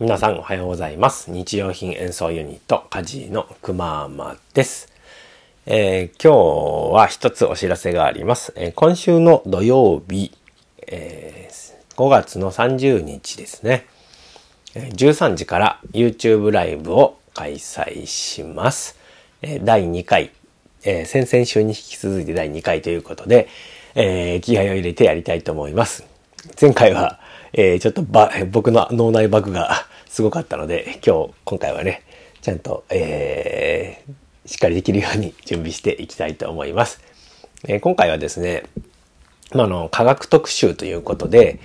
皆さんおはようございます。日用品演奏ユニット、カジーのくまーまです。えー今日は一つお知らせがあります。えー今週の土曜日、えー5月の30日ですね。え13時から YouTube ライブを開催します。えー第2回、えー先々週に引き続いて第2回ということで、えー気合を入れてやりたいと思います。前回は、えーちょっとば僕の脳内バグがすごかったので、今日、今回はね、ちゃんと、えーしっかりできるように準備していきたいと思います。えー今回はですね、まあ、の、科学特集ということで、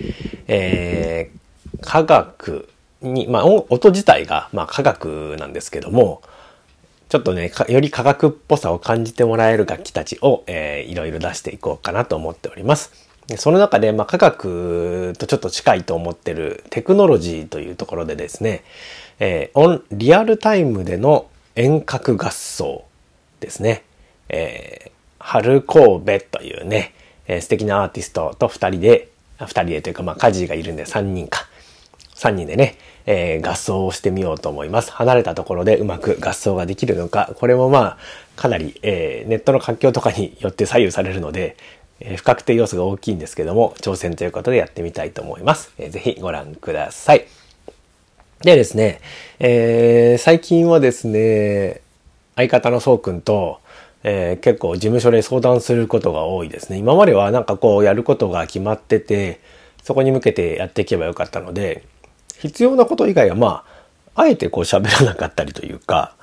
えー科学に、まあ、音自体が、まあ、科学なんですけども、ちょっとね、より科学っぽさを感じてもらえる楽器たちを、えーいろいろ出していこうかなと思っております。でその中で、まあ、科学とちょっと近いと思ってるテクノロジーというところでですね、えーオン、リアルタイムでの遠隔合奏ですね。えー、春神戸というね、えー素敵なアーティストと二人で、二人でというか、まあ、カジがいるんで三人か。3人でね、えー合奏をしてみようと思います。離れたところでうまく合奏ができるのか、これもまあ、かなり、えーネットの環境とかによって左右されるので、えー不確定要素が大きいんですけども、挑戦ということでやってみたいと思います。えーぜひご覧ください。でですね、えー最近はですね、相方のそうくんと、えー結構事務所で相談することが多いですね。今まではなんかこうやることが決まってて、そこに向けてやっていけばよかったので、必要なこと以外はまあ、あえてこう喋らなかったりというか、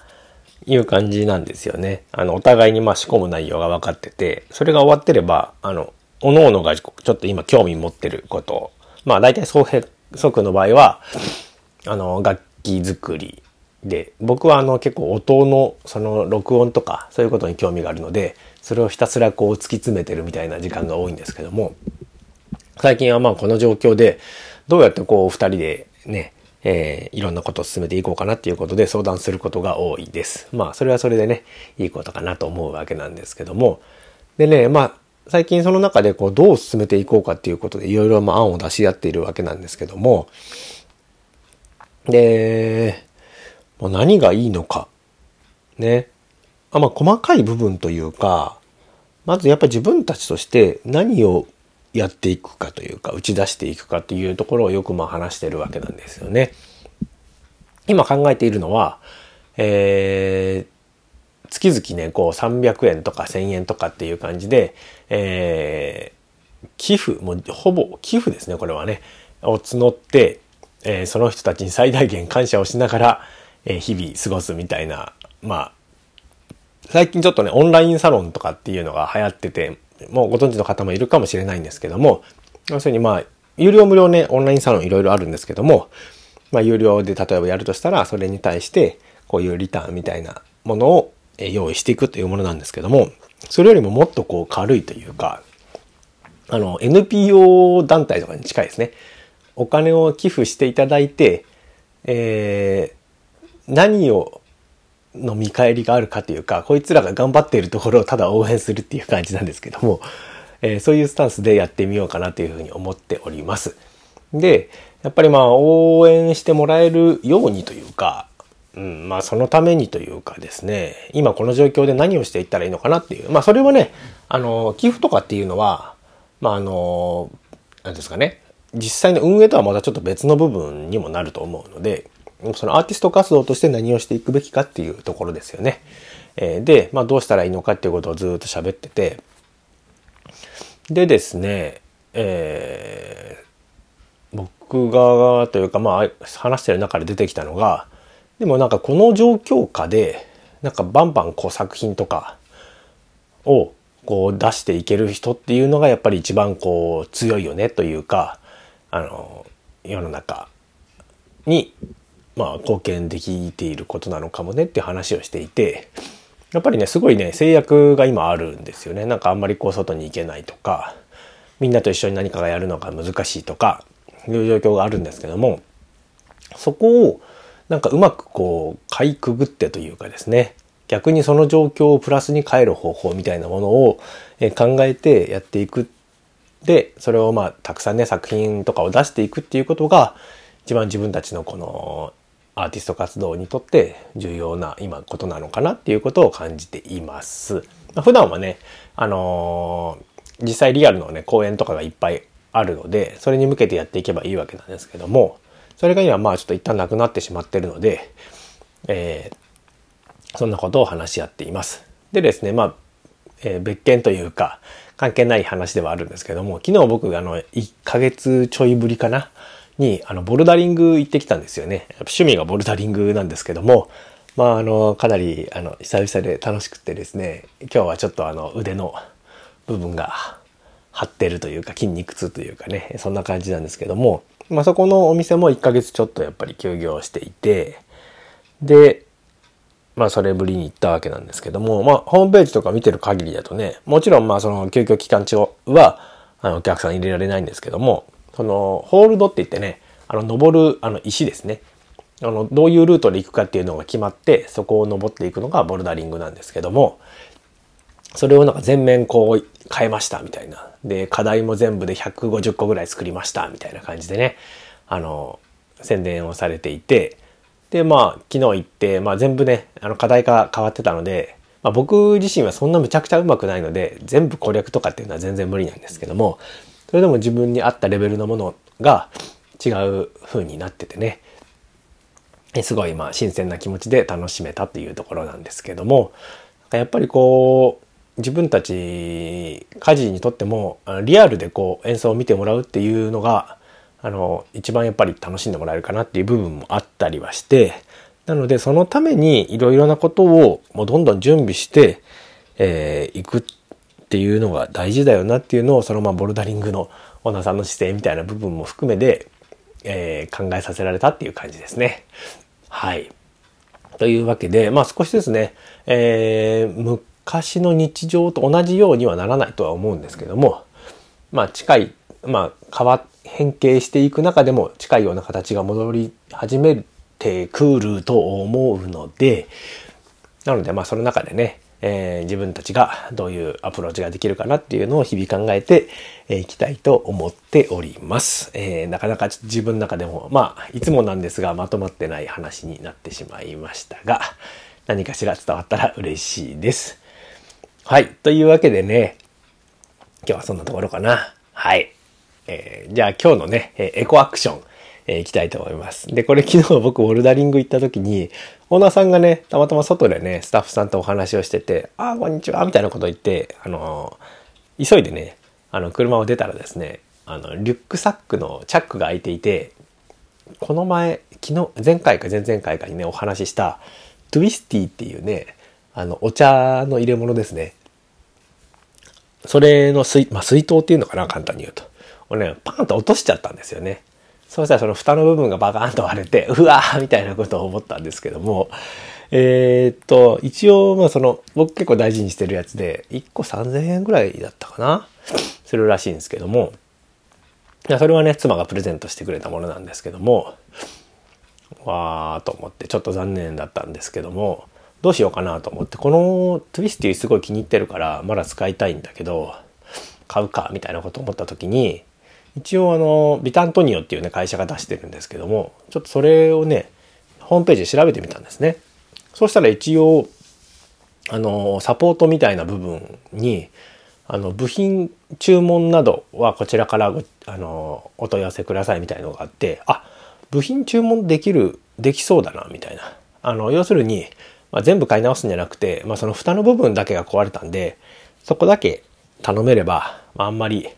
いう感じなんですよね。あの、お互いにまあ仕込む内容が分かってて、それが終わってれば、あの、各々がちょっと今興味持ってることを、まあ大体総平則の場合は、あの、楽器作りで、僕はあの結構音のその録音とかそういうことに興味があるので、それをひたすらこう突き詰めてるみたいな時間が多いんですけども、最近はまあこの状況で、どうやってこう二人でね、えーいろんなことを進めていこうかなっていうことで相談することが多いです。まあそれはそれでね、いいことかなと思うわけなんですけども。でね、まあ最近その中でこうどう進めていこうかっていうことでいろいろまあ案を出し合っているわけなんですけども、で、もう何がいいのか。ね。あまあ細かい部分というか、まずやっぱり自分たちとして何をやっていくかというか、打ち出していくかというところをよくまあ話してるわけなんですよね。今考えているのは、えー、月々ね、こう300円とか1000円とかっていう感じで、えー、寄付、もうほぼ寄付ですね、これはね、を募って、えーその人たちに最大限感謝をしながら、え日々過ごすみたいな、まあ、最近ちょっとね、オンラインサロンとかっていうのが流行ってて、もうご存知の方もいるかもしれないんですけども、要するにまあ、有料無料ね、オンラインサロンいろいろあるんですけども、まあ、有料で例えばやるとしたら、それに対して、こういうリターンみたいなものを用意していくというものなんですけども、それよりももっとこう軽いというか、あの、NPO 団体とかに近いですね。お金を寄付していただいて、えー何をの見返りがあるかというか、こいつらが頑張っているところをただ応援するっていう感じなんですけども、えーそういうスタンスでやってみようかなというふうに思っております。で、やっぱりまあ応援してもらえるようにというか、うん、まあそのためにというかですね、今この状況で何をしていったらいいのかなっていう、まあそれはね、あの、寄付とかっていうのは、まああの、なんですかね、実際の運営とはまたちょっと別の部分にもなると思うので、そのアーティスト活動として何をしていくべきかっていうところですよね。えーで、まあどうしたらいいのかっていうことをずっと喋ってて、でですね、えー僕がというかまあ話してる中で出てきたのが、でもなんかこの状況下で、なんかバンバンこう作品とかをこう出していける人っていうのがやっぱり一番こう強いよねというか、あの、世の中に、まあ貢献できていることなのかもねって話をしていて、やっぱりね、すごいね、制約が今あるんですよね。なんかあんまりこう外に行けないとか、みんなと一緒に何かがやるのが難しいとか、いう状況があるんですけども、そこをなんかうまくこう、かいくぐってというかですね、逆にその状況をプラスに変える方法みたいなものを考えてやっていく。で、それをまあ、たくさんね、作品とかを出していくっていうことが、一番自分たちのこのアーティスト活動にとって重要な今ことなのかなっていうことを感じています。まあ、普段はね、あのー、実際リアルのね、公演とかがいっぱいあるので、それに向けてやっていけばいいわけなんですけども、それが今まあちょっと一旦なくなってしまってるので、えー、そんなことを話し合っています。でですね、まあ、えー、別件というか、関係ない話ではあるんですけども、昨日僕が、あの、1ヶ月ちょいぶりかなに、あの、ボルダリング行ってきたんですよね。趣味がボルダリングなんですけども、まあ、あの、かなり、あの、久々で楽しくてですね、今日はちょっとあの、腕の部分が張ってるというか、筋肉痛というかね、そんな感じなんですけども、まあ、そこのお店も1ヶ月ちょっとやっぱり休業していて、で、まあそれぶりに行ったわけなんですけども、まあホームページとか見てる限りだとね、もちろんまあその休業期間中は、あのお客さん入れられないんですけども、そのホールドって言ってね、あの登るあの石ですね。あの、どういうルートで行くかっていうのが決まって、そこを登っていくのがボルダリングなんですけども、それをなんか全面こう変えましたみたいな。で、課題も全部で150個ぐらい作りましたみたいな感じでね、あの、宣伝をされていて、で、まあ、昨日行って、まあ全部ね、あの課題が変わってたので、まあ僕自身はそんなむちゃくちゃうまくないので、全部攻略とかっていうのは全然無理なんですけども、れでも自分に合ったレベルのものが違う風になっててね、すごいまあ新鮮な気持ちで楽しめたっていうところなんですけども、やっぱりこう、自分たち家事にとってもリアルでこう演奏を見てもらうっていうのがあの一番やっぱり楽しんでもらえるかなっていう部分もあったりはして。なのでそのためにいろいろなことをもうどんどん準備してい、えー、くっっていうのが大事だよなっていうのをそのままボルダリングのオーナーさんの姿勢みたいな部分も含めて、えー、考えさせられたっていう感じですね。はい。というわけで、まあ少しですね、えー、昔の日常と同じようにはならないとは思うんですけども、まあ近い、まあ変わ、変形していく中でも近いような形が戻り始めてくると思うので、なのでまあその中でね、えー、自分たちがどういうアプローチができるかなっていうのを日々考えてい、えー、きたいと思っております。えー、なかなか自分の中でも、まあ、いつもなんですが、まとまってない話になってしまいましたが、何かしら伝わったら嬉しいです。はい。というわけでね、今日はそんなところかな。はい。えー、じゃあ今日のね、エコアクション、えー、行きたいと思います。で、これ昨日僕ボルダリング行った時に、オーナーさんがね、たまたま外でね、スタッフさんとお話をしてて、ああ、こんにちは、みたいなこと言って、あのー、急いでね、あの、車を出たらですね、あの、リュックサックのチャックが開いていて、この前、昨日、前回か前々回かにね、お話しした、トゥイスティーっていうね、あの、お茶の入れ物ですね。それの水、まあ、水筒っていうのかな、簡単に言うと。をね、パーンと落としちゃったんですよね。そうしたらその蓋の部分がバカーンと割れて、うわーみたいなことを思ったんですけども、えー、っと、一応、まあその、僕結構大事にしてるやつで、1個3000円ぐらいだったかなするらしいんですけども、それはね、妻がプレゼントしてくれたものなんですけども、わーと思ってちょっと残念だったんですけども、どうしようかなと思って、このトゥイスティすごい気に入ってるから、まだ使いたいんだけど、買うか、みたいなこと思った時に、一応あの、ビタントニオっていうね、会社が出してるんですけども、ちょっとそれをね、ホームページで調べてみたんですね。そしたら一応、あの、サポートみたいな部分に、あの、部品注文などはこちらからあの、お問い合わせくださいみたいなのがあって、あ、部品注文できる、できそうだな、みたいな。あの、要するに、まあ、全部買い直すんじゃなくて、まあ、その蓋の部分だけが壊れたんで、そこだけ頼めれば、まあ、あんまり、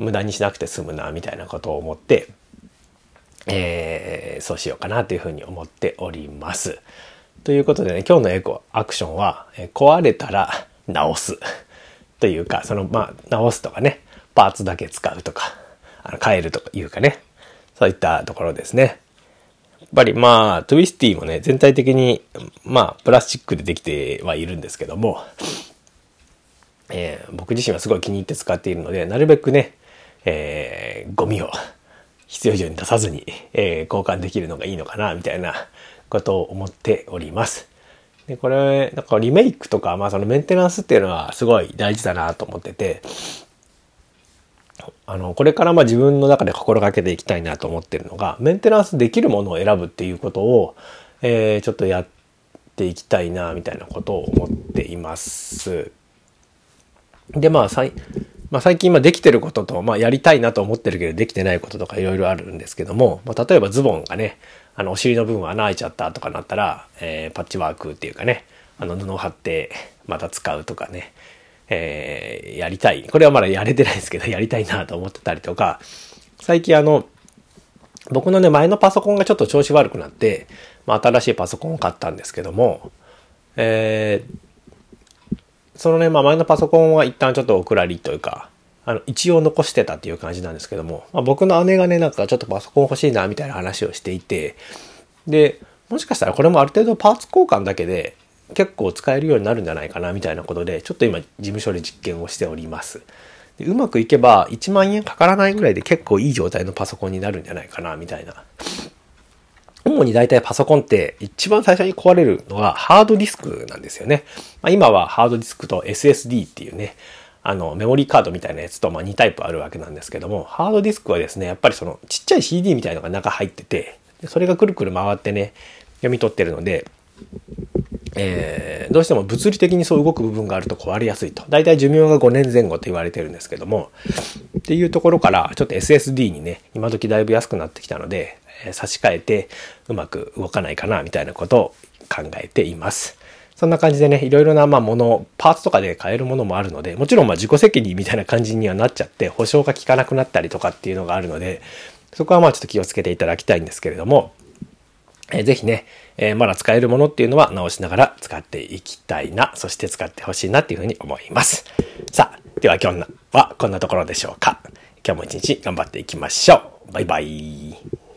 無駄にしなくて済むな、みたいなことを思って、えー、そうしようかなというふうに思っております。ということでね、今日のエコアクションは、え壊れたら直す。というか、その、まあ、直すとかね、パーツだけ使うとか、あの変えるとかいうかね、そういったところですね。やっぱりまあ、トゥイスティもね、全体的に、まあ、プラスチックでできてはいるんですけども、えー、僕自身はすごい気に入って使っているので、なるべくね、えー、ゴミを必要以上に出さずに、えー、交換できるのがいいのかな、みたいなことを思っております。で、これ、なんかリメイクとか、まあそのメンテナンスっていうのはすごい大事だなと思ってて、あの、これからまあ自分の中で心がけていきたいなと思ってるのが、メンテナンスできるものを選ぶっていうことを、えー、ちょっとやっていきたいな、みたいなことを思っています。で、まあ、まあ、最近今できてることと、まあ、やりたいなと思ってるけどできてないこととかいろいろあるんですけども、まあ、例えばズボンがね、あの、お尻の部分穴開いちゃったとかなったら、えー、パッチワークっていうかね、あの、布を貼ってまた使うとかね、えー、やりたい。これはまだやれてないですけど、やりたいなと思ってたりとか、最近あの、僕のね、前のパソコンがちょっと調子悪くなって、まあ、新しいパソコンを買ったんですけども、えー、そのね、まあ、前のパソコンは一旦ちょっとお蔵入りというか、あの、一応残してたっていう感じなんですけども、まあ、僕の姉がね、なんかちょっとパソコン欲しいな、みたいな話をしていて、で、もしかしたらこれもある程度パーツ交換だけで結構使えるようになるんじゃないかな、みたいなことで、ちょっと今事務所で実験をしております。でうまくいけば1万円かからないぐらいで結構いい状態のパソコンになるんじゃないかな、みたいな。主に大体パソコンって一番最初に壊れるのはハードディスクなんですよね。まあ、今はハードディスクと SSD っていうね、あの、メモリーカードみたいなやつと、まあ、2タイプあるわけなんですけども、ハードディスクはですね、やっぱりその、ちっちゃい CD みたいのが中入ってて、それがくるくる回ってね、読み取ってるので、えー、どうしても物理的にそう動く部分があると壊れやすいと。大体寿命が5年前後と言われてるんですけども、っていうところから、ちょっと SSD にね、今時だいぶ安くなってきたので、差し替えてうまく動かないかな、みたいなことを考えています。そんな感じでね、いろいろな、まあ、もの、パーツとかで買えるものもあるので、もちろん、まあ、自己責任みたいな感じにはなっちゃって、保証が効かなくなったりとかっていうのがあるので、そこはまあ、ちょっと気をつけていただきたいんですけれども、えー、ぜひね、えー、まだ使えるものっていうのは直しながら使っていきたいな、そして使ってほしいなっていうふうに思います。さあ、では今日はこんなところでしょうか。今日も一日頑張っていきましょう。バイバイ。